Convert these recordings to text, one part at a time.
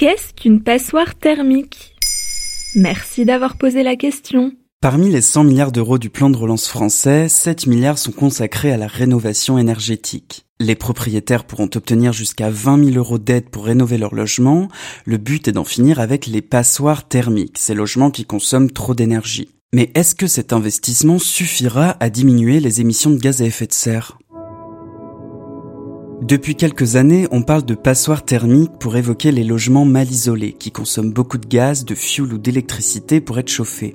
Qu'est-ce qu'une passoire thermique Merci d'avoir posé la question. Parmi les 100 milliards d'euros du plan de relance français, 7 milliards sont consacrés à la rénovation énergétique. Les propriétaires pourront obtenir jusqu'à 20 000 euros d'aide pour rénover leur logement. Le but est d'en finir avec les passoires thermiques, ces logements qui consomment trop d'énergie. Mais est-ce que cet investissement suffira à diminuer les émissions de gaz à effet de serre? Depuis quelques années, on parle de passoires thermiques pour évoquer les logements mal isolés qui consomment beaucoup de gaz, de fioul ou d'électricité pour être chauffés.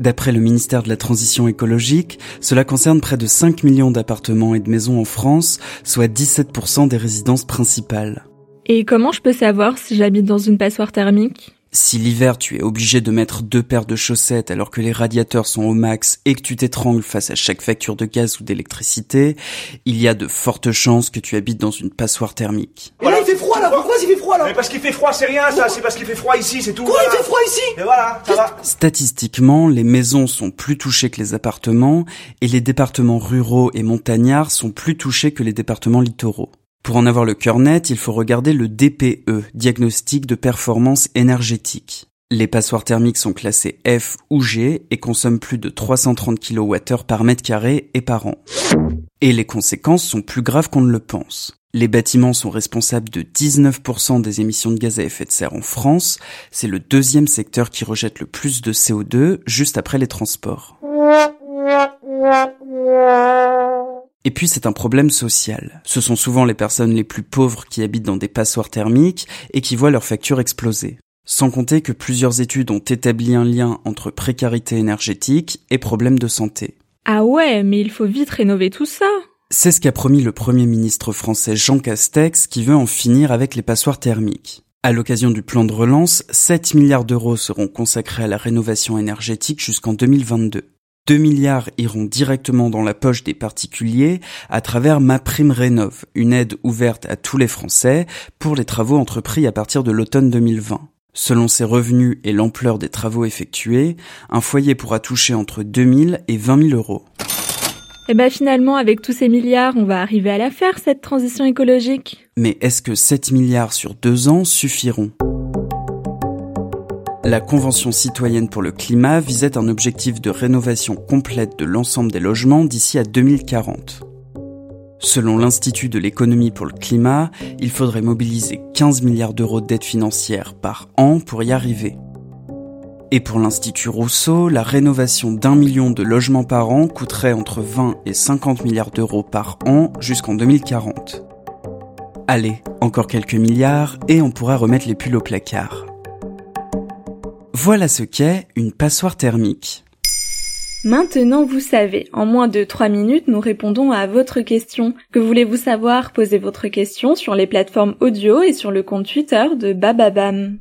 D'après le ministère de la Transition écologique, cela concerne près de 5 millions d'appartements et de maisons en France, soit 17% des résidences principales. Et comment je peux savoir si j'habite dans une passoire thermique? Si l'hiver tu es obligé de mettre deux paires de chaussettes alors que les radiateurs sont au max et que tu t'étrangles face à chaque facture de gaz ou d'électricité, il y a de fortes chances que tu habites dans une passoire thermique. Mais là il fait froid là, pourquoi il fait froid là Mais parce qu'il fait froid, c'est rien ça, c'est parce qu'il fait froid ici, c'est tout. Quoi il fait froid ici Et voilà, ça va. Statistiquement, les maisons sont plus touchées que les appartements et les départements ruraux et montagnards sont plus touchés que les départements littoraux. Pour en avoir le cœur net, il faut regarder le DPE, diagnostic de performance énergétique. Les passoires thermiques sont classées F ou G et consomment plus de 330 kWh par mètre carré et par an. Et les conséquences sont plus graves qu'on ne le pense. Les bâtiments sont responsables de 19% des émissions de gaz à effet de serre en France. C'est le deuxième secteur qui rejette le plus de CO2, juste après les transports. Et puis c'est un problème social. Ce sont souvent les personnes les plus pauvres qui habitent dans des passoires thermiques et qui voient leurs factures exploser. Sans compter que plusieurs études ont établi un lien entre précarité énergétique et problèmes de santé. Ah ouais, mais il faut vite rénover tout ça. C'est ce qu'a promis le Premier ministre français Jean Castex qui veut en finir avec les passoires thermiques. À l'occasion du plan de relance, 7 milliards d'euros seront consacrés à la rénovation énergétique jusqu'en 2022. 2 milliards iront directement dans la poche des particuliers à travers Ma Prime Rénov, une aide ouverte à tous les Français pour les travaux entrepris à partir de l'automne 2020. Selon ses revenus et l'ampleur des travaux effectués, un foyer pourra toucher entre 2000 et 20 000 euros. Et eh ben finalement, avec tous ces milliards, on va arriver à la faire, cette transition écologique. Mais est-ce que 7 milliards sur deux ans suffiront? La Convention citoyenne pour le climat visait un objectif de rénovation complète de l'ensemble des logements d'ici à 2040. Selon l'Institut de l'économie pour le climat, il faudrait mobiliser 15 milliards d'euros d'aide financière par an pour y arriver. Et pour l'Institut Rousseau, la rénovation d'un million de logements par an coûterait entre 20 et 50 milliards d'euros par an jusqu'en 2040. Allez, encore quelques milliards et on pourra remettre les pulls au placard. Voilà ce qu'est une passoire thermique. Maintenant vous savez, en moins de 3 minutes nous répondons à votre question. Que voulez-vous savoir? Posez votre question sur les plateformes audio et sur le compte Twitter de Bababam.